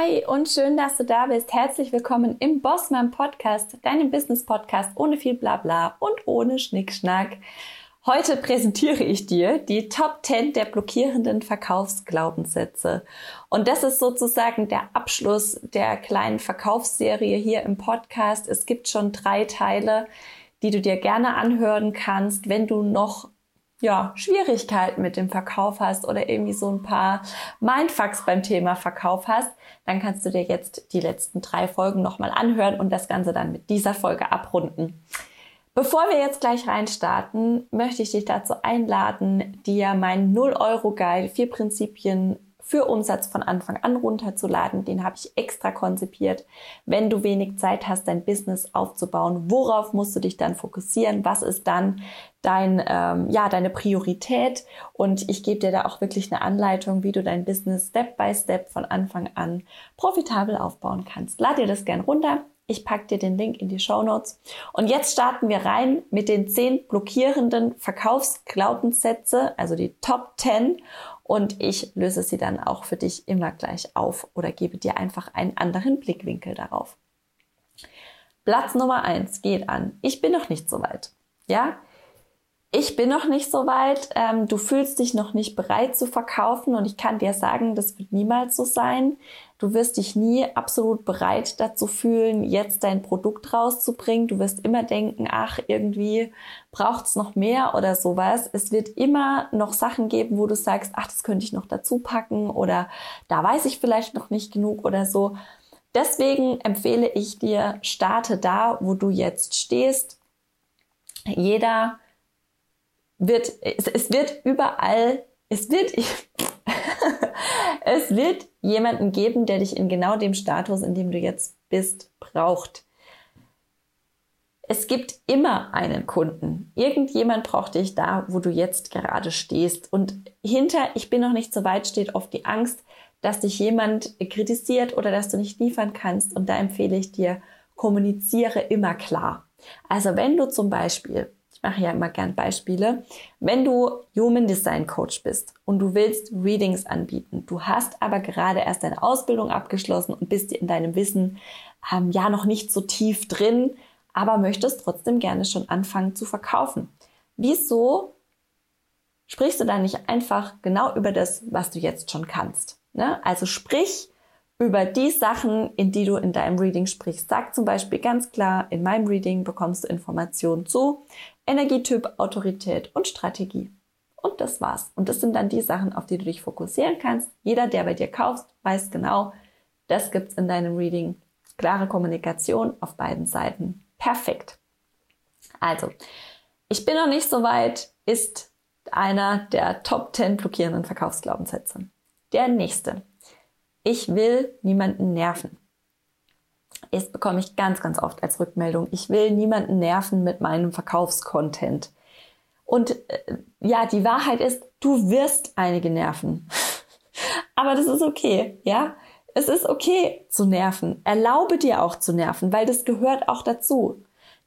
Hi und schön, dass du da bist. Herzlich willkommen im Bossman Podcast, deinem Business Podcast ohne viel Blabla und ohne Schnickschnack. Heute präsentiere ich dir die Top 10 der blockierenden Verkaufsglaubenssätze. Und das ist sozusagen der Abschluss der kleinen Verkaufsserie hier im Podcast. Es gibt schon drei Teile, die du dir gerne anhören kannst, wenn du noch ja, Schwierigkeiten mit dem Verkauf hast oder irgendwie so ein paar Mindfucks beim Thema Verkauf hast, dann kannst du dir jetzt die letzten drei Folgen nochmal anhören und das Ganze dann mit dieser Folge abrunden. Bevor wir jetzt gleich reinstarten, möchte ich dich dazu einladen, dir meinen 0-Euro-Guide, vier Prinzipien für Umsatz von Anfang an runterzuladen. Den habe ich extra konzipiert. Wenn du wenig Zeit hast, dein Business aufzubauen, worauf musst du dich dann fokussieren? Was ist dann dein, ähm, ja, deine Priorität? Und ich gebe dir da auch wirklich eine Anleitung, wie du dein Business Step by Step von Anfang an profitabel aufbauen kannst. Lad dir das gern runter. Ich packe dir den Link in die Show Notes. Und jetzt starten wir rein mit den zehn blockierenden Verkaufsglaubenssätze, also die Top 10 und ich löse sie dann auch für dich immer gleich auf oder gebe dir einfach einen anderen Blickwinkel darauf. Platz Nummer eins geht an. Ich bin noch nicht so weit. Ja, ich bin noch nicht so weit, ähm, du fühlst dich noch nicht bereit zu verkaufen und ich kann dir sagen, das wird niemals so sein. Du wirst dich nie absolut bereit dazu fühlen, jetzt dein Produkt rauszubringen. Du wirst immer denken, ach, irgendwie braucht's noch mehr oder sowas. Es wird immer noch Sachen geben, wo du sagst, ach, das könnte ich noch dazu packen oder da weiß ich vielleicht noch nicht genug oder so. Deswegen empfehle ich dir, starte da, wo du jetzt stehst. Jeder wird, es, es wird überall, es wird, es wird jemanden geben, der dich in genau dem Status, in dem du jetzt bist, braucht. Es gibt immer einen Kunden. Irgendjemand braucht dich da, wo du jetzt gerade stehst. Und hinter, ich bin noch nicht so weit, steht oft die Angst, dass dich jemand kritisiert oder dass du nicht liefern kannst. Und da empfehle ich dir, kommuniziere immer klar. Also wenn du zum Beispiel ich mache ja immer gern Beispiele. Wenn du Human Design Coach bist und du willst Readings anbieten, du hast aber gerade erst deine Ausbildung abgeschlossen und bist in deinem Wissen ähm, ja noch nicht so tief drin, aber möchtest trotzdem gerne schon anfangen zu verkaufen. Wieso sprichst du da nicht einfach genau über das, was du jetzt schon kannst? Ne? Also sprich über die Sachen, in die du in deinem Reading sprichst. Sag zum Beispiel ganz klar, in meinem Reading bekommst du Informationen zu Energietyp, Autorität und Strategie. Und das war's. Und das sind dann die Sachen, auf die du dich fokussieren kannst. Jeder, der bei dir kauft, weiß genau, das gibt's in deinem Reading. Klare Kommunikation auf beiden Seiten. Perfekt. Also, ich bin noch nicht so weit, ist einer der Top 10 blockierenden Verkaufsglaubenssätze. Der nächste ich will niemanden nerven. Das bekomme ich ganz, ganz oft als Rückmeldung. Ich will niemanden nerven mit meinem Verkaufscontent. Und äh, ja, die Wahrheit ist, du wirst einige nerven. Aber das ist okay, ja? Es ist okay zu nerven. Erlaube dir auch zu nerven, weil das gehört auch dazu.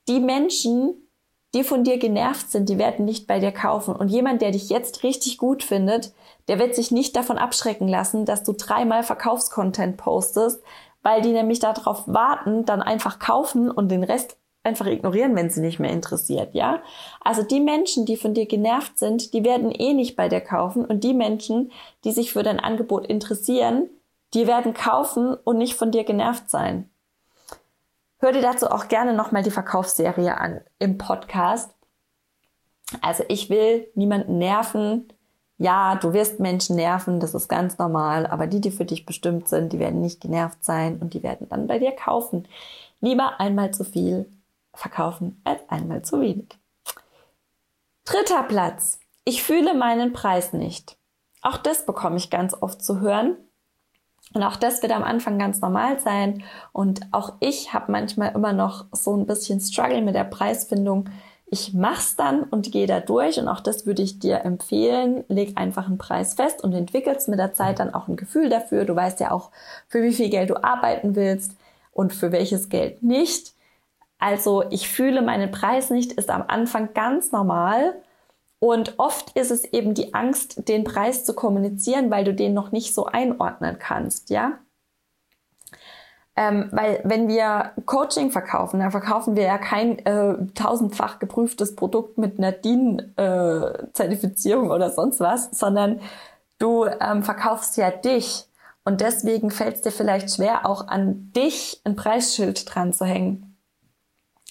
Die Menschen, die von dir genervt sind, die werden nicht bei dir kaufen. Und jemand, der dich jetzt richtig gut findet, der wird sich nicht davon abschrecken lassen, dass du dreimal Verkaufscontent postest, weil die nämlich darauf warten, dann einfach kaufen und den Rest einfach ignorieren, wenn sie nicht mehr interessiert, ja? Also die Menschen, die von dir genervt sind, die werden eh nicht bei dir kaufen und die Menschen, die sich für dein Angebot interessieren, die werden kaufen und nicht von dir genervt sein. Hör dir dazu auch gerne nochmal die Verkaufsserie an im Podcast. Also ich will niemanden nerven, ja, du wirst Menschen nerven, das ist ganz normal, aber die, die für dich bestimmt sind, die werden nicht genervt sein und die werden dann bei dir kaufen. Lieber einmal zu viel verkaufen als einmal zu wenig. Dritter Platz. Ich fühle meinen Preis nicht. Auch das bekomme ich ganz oft zu hören. Und auch das wird am Anfang ganz normal sein. Und auch ich habe manchmal immer noch so ein bisschen Struggle mit der Preisfindung ich mach's dann und gehe da durch und auch das würde ich dir empfehlen. Leg einfach einen Preis fest und entwickelst mit der Zeit dann auch ein Gefühl dafür. Du weißt ja auch, für wie viel Geld du arbeiten willst und für welches Geld nicht. Also ich fühle meinen Preis nicht, ist am Anfang ganz normal. Und oft ist es eben die Angst, den Preis zu kommunizieren, weil du den noch nicht so einordnen kannst, ja? Ähm, weil wenn wir Coaching verkaufen, dann verkaufen wir ja kein äh, tausendfach geprüftes Produkt mit einer DIN-Zertifizierung äh, oder sonst was, sondern du ähm, verkaufst ja dich. Und deswegen fällt es dir vielleicht schwer, auch an dich ein Preisschild dran zu hängen.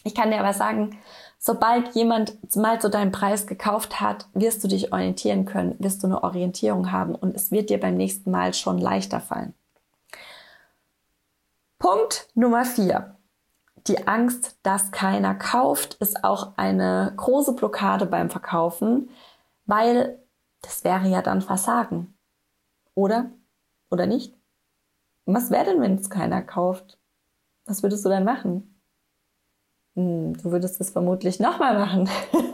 Ich kann dir aber sagen, sobald jemand mal zu deinem Preis gekauft hat, wirst du dich orientieren können, wirst du eine Orientierung haben und es wird dir beim nächsten Mal schon leichter fallen. Punkt Nummer vier. Die Angst, dass keiner kauft, ist auch eine große Blockade beim Verkaufen, weil das wäre ja dann Versagen. Oder? Oder nicht? Was wäre denn, wenn es keiner kauft? Was würdest du dann machen? Hm, du würdest es vermutlich nochmal machen,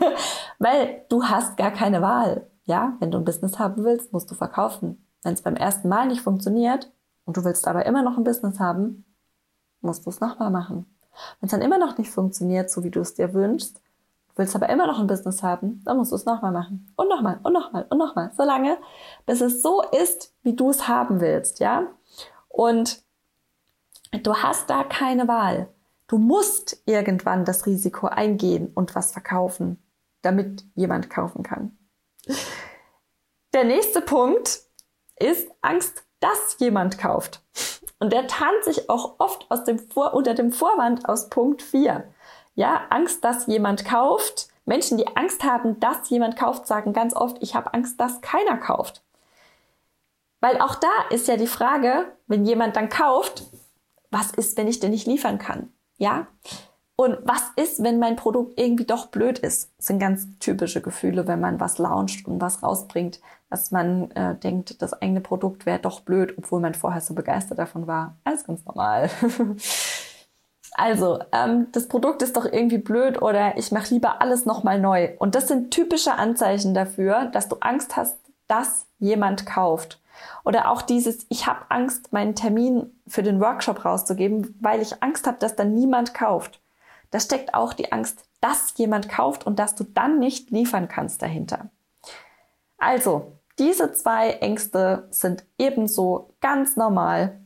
weil du hast gar keine Wahl. Ja, wenn du ein Business haben willst, musst du verkaufen. Wenn es beim ersten Mal nicht funktioniert und du willst aber immer noch ein Business haben, musst du es nochmal machen. Wenn es dann immer noch nicht funktioniert, so wie du es dir wünschst, willst aber immer noch ein Business haben, dann musst du es nochmal machen. Und nochmal, und nochmal, und nochmal. So lange, bis es so ist, wie du es haben willst, ja? Und du hast da keine Wahl. Du musst irgendwann das Risiko eingehen und was verkaufen, damit jemand kaufen kann. Der nächste Punkt ist Angst, dass jemand kauft. Und der tarnt sich auch oft aus dem Vor unter dem Vorwand aus Punkt 4. Ja, Angst, dass jemand kauft. Menschen, die Angst haben, dass jemand kauft, sagen ganz oft, ich habe Angst, dass keiner kauft. Weil auch da ist ja die Frage, wenn jemand dann kauft, was ist, wenn ich denn nicht liefern kann? Ja? Und was ist, wenn mein Produkt irgendwie doch blöd ist? Das sind ganz typische Gefühle, wenn man was launcht und was rausbringt, dass man äh, denkt, das eigene Produkt wäre doch blöd, obwohl man vorher so begeistert davon war. Alles ganz normal. also, ähm, das Produkt ist doch irgendwie blöd oder ich mache lieber alles nochmal neu. Und das sind typische Anzeichen dafür, dass du Angst hast, dass jemand kauft. Oder auch dieses, ich habe Angst, meinen Termin für den Workshop rauszugeben, weil ich Angst habe, dass dann niemand kauft. Da steckt auch die Angst, dass jemand kauft und dass du dann nicht liefern kannst dahinter. Also, diese zwei Ängste sind ebenso ganz normal.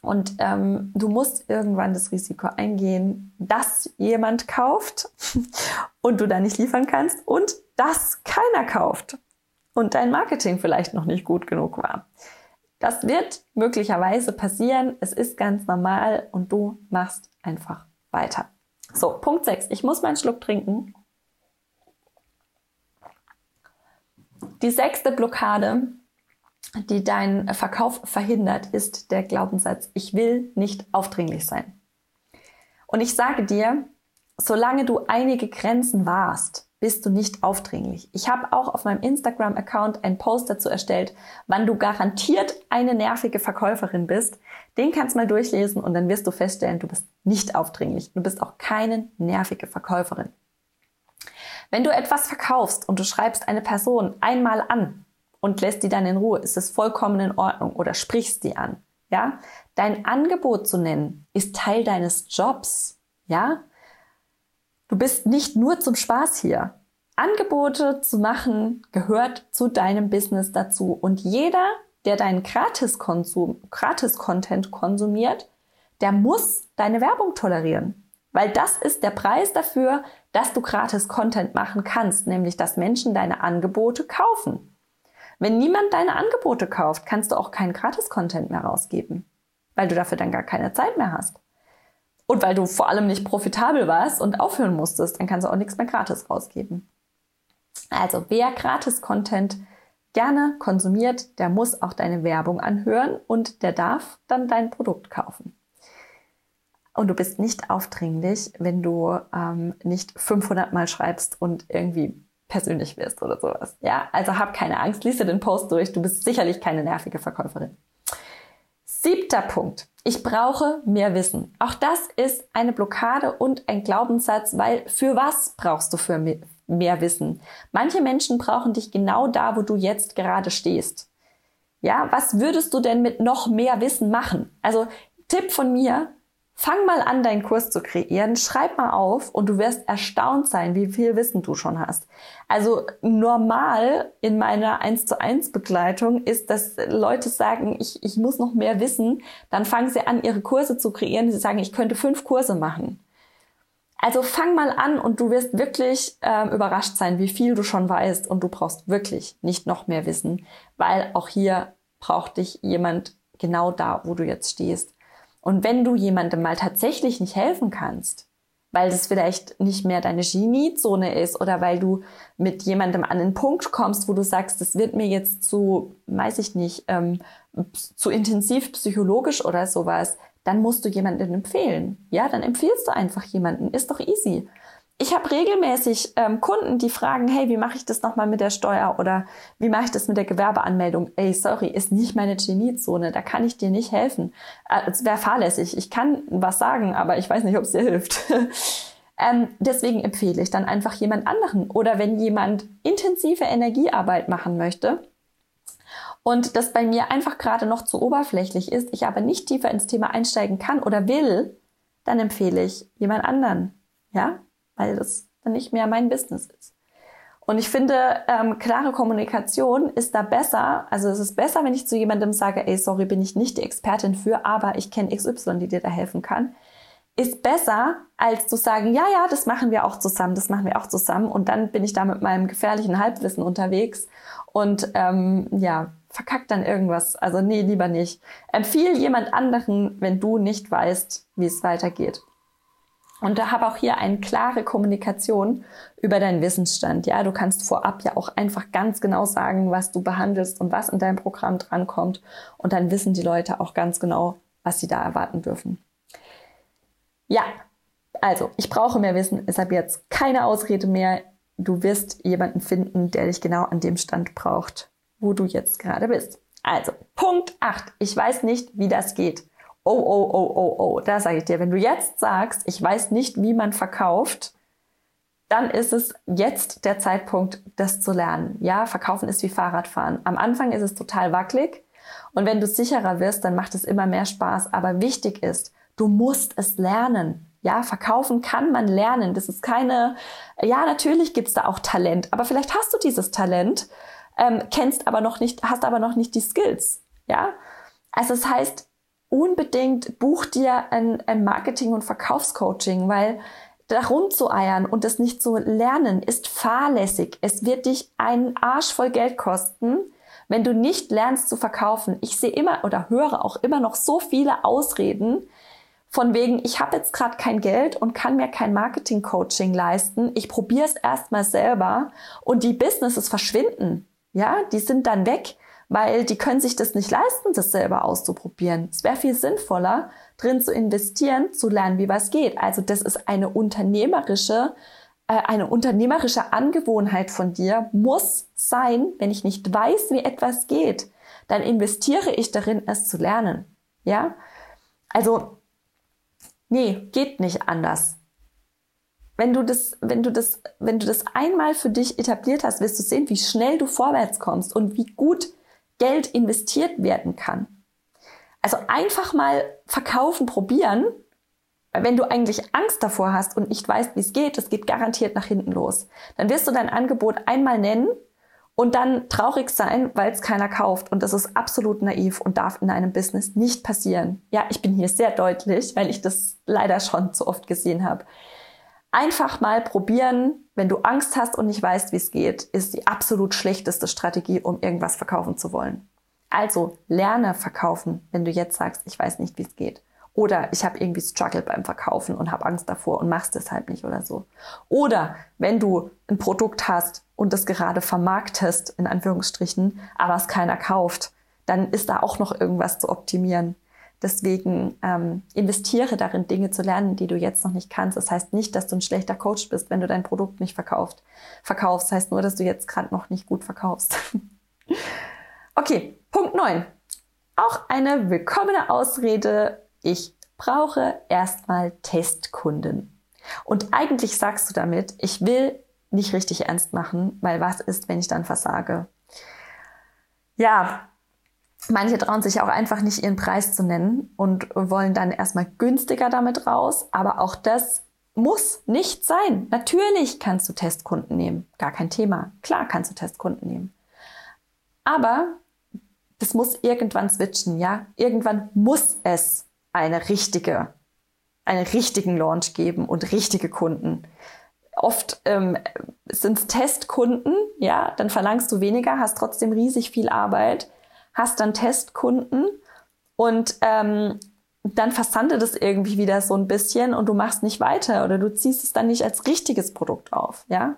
Und ähm, du musst irgendwann das Risiko eingehen, dass jemand kauft und du da nicht liefern kannst und dass keiner kauft und dein Marketing vielleicht noch nicht gut genug war. Das wird möglicherweise passieren. Es ist ganz normal und du machst einfach weiter. So, Punkt 6. Ich muss meinen Schluck trinken. Die sechste Blockade, die deinen Verkauf verhindert, ist der Glaubenssatz, ich will nicht aufdringlich sein. Und ich sage dir, solange du einige Grenzen warst, bist du nicht aufdringlich. Ich habe auch auf meinem Instagram-Account einen Post dazu erstellt, wann du garantiert eine nervige Verkäuferin bist. Den kannst du mal durchlesen und dann wirst du feststellen, du bist nicht aufdringlich. Du bist auch keine nervige Verkäuferin. Wenn du etwas verkaufst und du schreibst eine Person einmal an und lässt die dann in Ruhe, ist es vollkommen in Ordnung oder sprichst die an. Ja, dein Angebot zu nennen ist Teil deines Jobs. Ja, Du bist nicht nur zum Spaß hier. Angebote zu machen gehört zu deinem Business dazu. Und jeder, der deinen Gratis-Konsum, Gratis-Content konsumiert, der muss deine Werbung tolerieren. Weil das ist der Preis dafür, dass du Gratis-Content machen kannst, nämlich dass Menschen deine Angebote kaufen. Wenn niemand deine Angebote kauft, kannst du auch keinen Gratis-Content mehr rausgeben, weil du dafür dann gar keine Zeit mehr hast. Und weil du vor allem nicht profitabel warst und aufhören musstest, dann kannst du auch nichts mehr gratis rausgeben. Also wer Gratis-Content gerne konsumiert, der muss auch deine Werbung anhören und der darf dann dein Produkt kaufen. Und du bist nicht aufdringlich, wenn du ähm, nicht 500 Mal schreibst und irgendwie persönlich wirst oder sowas. Ja, also hab keine Angst, lies dir den Post durch. Du bist sicherlich keine nervige Verkäuferin. Siebter Punkt. Ich brauche mehr Wissen. Auch das ist eine Blockade und ein Glaubenssatz, weil für was brauchst du für mehr Wissen? Manche Menschen brauchen dich genau da, wo du jetzt gerade stehst. Ja, was würdest du denn mit noch mehr Wissen machen? Also Tipp von mir, Fang mal an, deinen Kurs zu kreieren, schreib mal auf und du wirst erstaunt sein, wie viel Wissen du schon hast. Also normal in meiner 1 zu 1 Begleitung ist, dass Leute sagen, ich, ich muss noch mehr wissen, dann fangen sie an, ihre Kurse zu kreieren. Sie sagen, ich könnte fünf Kurse machen. Also fang mal an und du wirst wirklich ähm, überrascht sein, wie viel du schon weißt und du brauchst wirklich nicht noch mehr wissen, weil auch hier braucht dich jemand genau da, wo du jetzt stehst. Und wenn du jemandem mal tatsächlich nicht helfen kannst, weil das vielleicht nicht mehr deine Geniezone ist oder weil du mit jemandem an den Punkt kommst, wo du sagst, das wird mir jetzt zu, weiß ich nicht, ähm, zu intensiv psychologisch oder sowas, dann musst du jemanden empfehlen. Ja, dann empfiehlst du einfach jemanden. Ist doch easy ich habe regelmäßig ähm, Kunden, die fragen, hey, wie mache ich das nochmal mit der Steuer oder wie mache ich das mit der Gewerbeanmeldung? Ey, sorry, ist nicht meine Geniezone, da kann ich dir nicht helfen. Äh, es wäre fahrlässig. Ich kann was sagen, aber ich weiß nicht, ob es dir hilft. ähm, deswegen empfehle ich dann einfach jemand anderen. Oder wenn jemand intensive Energiearbeit machen möchte, und das bei mir einfach gerade noch zu oberflächlich ist, ich aber nicht tiefer ins Thema einsteigen kann oder will, dann empfehle ich jemand anderen. Ja? weil das dann nicht mehr mein Business ist. Und ich finde, ähm, klare Kommunikation ist da besser. Also es ist besser, wenn ich zu jemandem sage, ey, sorry, bin ich nicht die Expertin für, aber ich kenne XY, die dir da helfen kann. Ist besser, als zu sagen, ja, ja, das machen wir auch zusammen, das machen wir auch zusammen. Und dann bin ich da mit meinem gefährlichen Halbwissen unterwegs und ähm, ja, verkackt dann irgendwas. Also nee, lieber nicht. Empfiehl jemand anderen, wenn du nicht weißt, wie es weitergeht. Und da habe auch hier eine klare Kommunikation über deinen Wissensstand. Ja, du kannst vorab ja auch einfach ganz genau sagen, was du behandelst und was in deinem Programm drankommt. Und dann wissen die Leute auch ganz genau, was sie da erwarten dürfen. Ja, also ich brauche mehr Wissen, ist ab jetzt keine Ausrede mehr. Du wirst jemanden finden, der dich genau an dem Stand braucht, wo du jetzt gerade bist. Also, Punkt 8. Ich weiß nicht, wie das geht oh, oh, oh, oh, oh, da sage ich dir, wenn du jetzt sagst, ich weiß nicht, wie man verkauft, dann ist es jetzt der Zeitpunkt, das zu lernen. Ja, verkaufen ist wie Fahrradfahren. Am Anfang ist es total wackelig und wenn du sicherer wirst, dann macht es immer mehr Spaß. Aber wichtig ist, du musst es lernen. Ja, verkaufen kann man lernen. Das ist keine, ja, natürlich gibt's da auch Talent, aber vielleicht hast du dieses Talent, ähm, kennst aber noch nicht, hast aber noch nicht die Skills. Ja, also das heißt, unbedingt buch dir ein, ein Marketing- und Verkaufscoaching, weil da rumzueiern und das nicht zu lernen ist fahrlässig. Es wird dich einen Arsch voll Geld kosten, wenn du nicht lernst zu verkaufen. Ich sehe immer oder höre auch immer noch so viele Ausreden von wegen, ich habe jetzt gerade kein Geld und kann mir kein Marketing-Coaching leisten. Ich probiere es erstmal selber und die Businesses verschwinden. Ja, die sind dann weg weil die können sich das nicht leisten, das selber auszuprobieren. Es wäre viel sinnvoller, drin zu investieren, zu lernen, wie was geht. Also das ist eine unternehmerische, äh, eine unternehmerische Angewohnheit von dir muss sein, wenn ich nicht weiß, wie etwas geht, dann investiere ich darin, es zu lernen. Ja? Also, nee, geht nicht anders. Wenn du das, wenn du das, wenn du das einmal für dich etabliert hast, wirst du sehen, wie schnell du vorwärts kommst und wie gut Geld investiert werden kann. Also einfach mal verkaufen, probieren. Weil wenn du eigentlich Angst davor hast und nicht weißt, wie es geht, das geht garantiert nach hinten los. Dann wirst du dein Angebot einmal nennen und dann traurig sein, weil es keiner kauft. Und das ist absolut naiv und darf in einem Business nicht passieren. Ja, ich bin hier sehr deutlich, weil ich das leider schon zu oft gesehen habe. Einfach mal probieren, wenn du Angst hast und nicht weißt, wie es geht, ist die absolut schlechteste Strategie, um irgendwas verkaufen zu wollen. Also lerne verkaufen, wenn du jetzt sagst, ich weiß nicht, wie es geht. Oder ich habe irgendwie Struggle beim Verkaufen und habe Angst davor und machst deshalb nicht oder so. Oder wenn du ein Produkt hast und das gerade vermarktest, in Anführungsstrichen, aber es keiner kauft, dann ist da auch noch irgendwas zu optimieren. Deswegen ähm, investiere darin, Dinge zu lernen, die du jetzt noch nicht kannst. Das heißt nicht, dass du ein schlechter Coach bist, wenn du dein Produkt nicht verkauft. Verkaufst das heißt nur, dass du jetzt gerade noch nicht gut verkaufst. okay, Punkt 9. Auch eine willkommene Ausrede. Ich brauche erstmal Testkunden. Und eigentlich sagst du damit, ich will nicht richtig ernst machen, weil was ist, wenn ich dann versage? Ja, Manche trauen sich auch einfach nicht ihren Preis zu nennen und wollen dann erstmal günstiger damit raus. Aber auch das muss nicht sein. Natürlich kannst du Testkunden nehmen. Gar kein Thema. Klar kannst du Testkunden nehmen. Aber das muss irgendwann switchen, ja? Irgendwann muss es eine richtige, einen richtigen Launch geben und richtige Kunden. Oft ähm, sind es Testkunden, ja, dann verlangst du weniger, hast trotzdem riesig viel Arbeit, hast dann Testkunden und ähm, dann versandet es irgendwie wieder so ein bisschen und du machst nicht weiter oder du ziehst es dann nicht als richtiges Produkt auf, ja.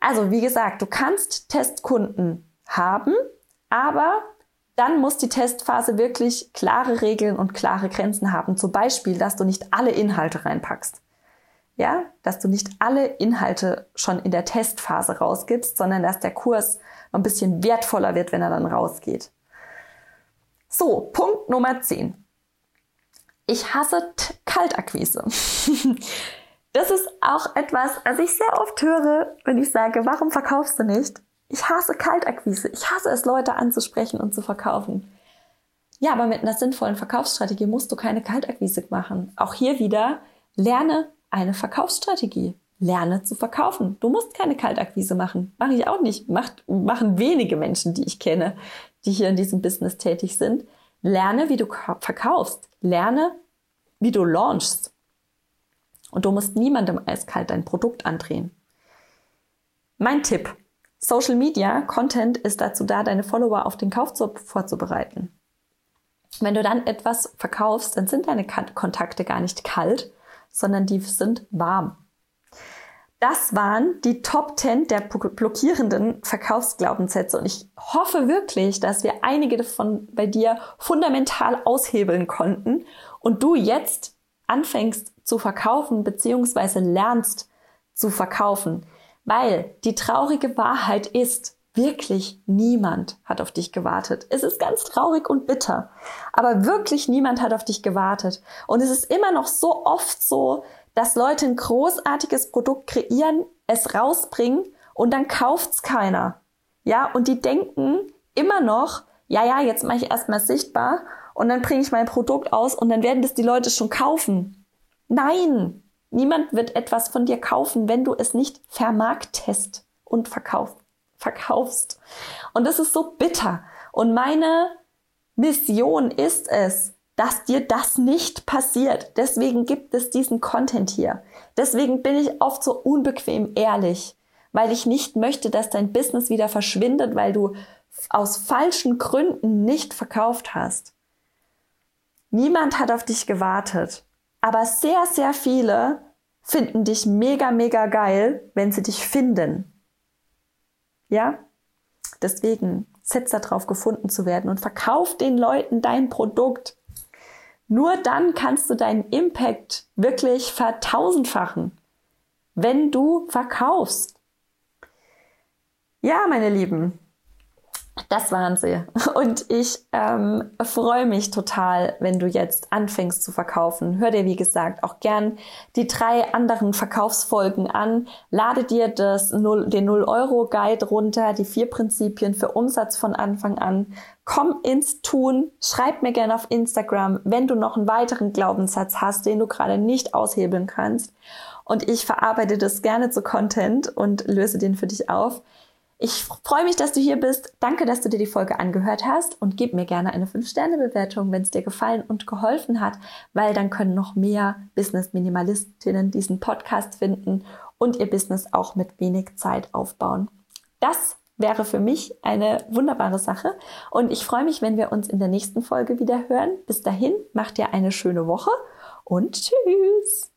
Also, wie gesagt, du kannst Testkunden haben, aber dann muss die Testphase wirklich klare Regeln und klare Grenzen haben. Zum Beispiel, dass du nicht alle Inhalte reinpackst. Ja, dass du nicht alle Inhalte schon in der Testphase rausgibst, sondern dass der Kurs ein bisschen wertvoller wird, wenn er dann rausgeht. So, Punkt Nummer 10. Ich hasse Kaltakquise. das ist auch etwas, was ich sehr oft höre, wenn ich sage, warum verkaufst du nicht? Ich hasse Kaltakquise. Ich hasse es, Leute anzusprechen und zu verkaufen. Ja, aber mit einer sinnvollen Verkaufsstrategie musst du keine Kaltakquise machen. Auch hier wieder, lerne eine Verkaufsstrategie. Lerne zu verkaufen. Du musst keine Kaltakquise machen. Mache ich auch nicht. Macht, machen wenige Menschen, die ich kenne, die hier in diesem Business tätig sind. Lerne, wie du verkaufst. Lerne, wie du launchst. Und du musst niemandem eiskalt dein Produkt andrehen. Mein Tipp. Social Media Content ist dazu da, deine Follower auf den Kauf vorzubereiten. Wenn du dann etwas verkaufst, dann sind deine Kontakte gar nicht kalt, sondern die sind warm. Das waren die Top 10 der blockierenden Verkaufsglaubenssätze und ich hoffe wirklich, dass wir einige davon bei dir fundamental aushebeln konnten und du jetzt anfängst zu verkaufen bzw. lernst zu verkaufen. Weil die traurige Wahrheit ist, wirklich niemand hat auf dich gewartet. Es ist ganz traurig und bitter, aber wirklich niemand hat auf dich gewartet. Und es ist immer noch so oft so, dass Leute ein großartiges Produkt kreieren, es rausbringen und dann kauft's keiner. Ja, und die denken immer noch, ja, ja, jetzt mache ich erstmal sichtbar und dann bringe ich mein Produkt aus und dann werden das die Leute schon kaufen. Nein, Niemand wird etwas von dir kaufen, wenn du es nicht vermarktest und verkauf, verkaufst. Und das ist so bitter. Und meine Mission ist es, dass dir das nicht passiert. Deswegen gibt es diesen Content hier. Deswegen bin ich oft so unbequem ehrlich, weil ich nicht möchte, dass dein Business wieder verschwindet, weil du aus falschen Gründen nicht verkauft hast. Niemand hat auf dich gewartet. Aber sehr, sehr viele finden dich mega, mega geil, wenn sie dich finden. Ja? Deswegen setz darauf, gefunden zu werden und verkauf den Leuten dein Produkt. Nur dann kannst du deinen Impact wirklich vertausendfachen, wenn du verkaufst. Ja, meine Lieben, das waren sie. Und ich ähm, freue mich total, wenn du jetzt anfängst zu verkaufen. Hör dir, wie gesagt, auch gern die drei anderen Verkaufsfolgen an. Lade dir das 0, den 0-Euro-Guide runter, die vier Prinzipien für Umsatz von Anfang an. Komm ins Tun. Schreib mir gerne auf Instagram, wenn du noch einen weiteren Glaubenssatz hast, den du gerade nicht aushebeln kannst. Und ich verarbeite das gerne zu Content und löse den für dich auf. Ich freue mich, dass du hier bist. Danke, dass du dir die Folge angehört hast und gib mir gerne eine 5-Sterne-Bewertung, wenn es dir gefallen und geholfen hat, weil dann können noch mehr Business-Minimalistinnen diesen Podcast finden und ihr Business auch mit wenig Zeit aufbauen. Das wäre für mich eine wunderbare Sache und ich freue mich, wenn wir uns in der nächsten Folge wieder hören. Bis dahin, macht dir eine schöne Woche und tschüss!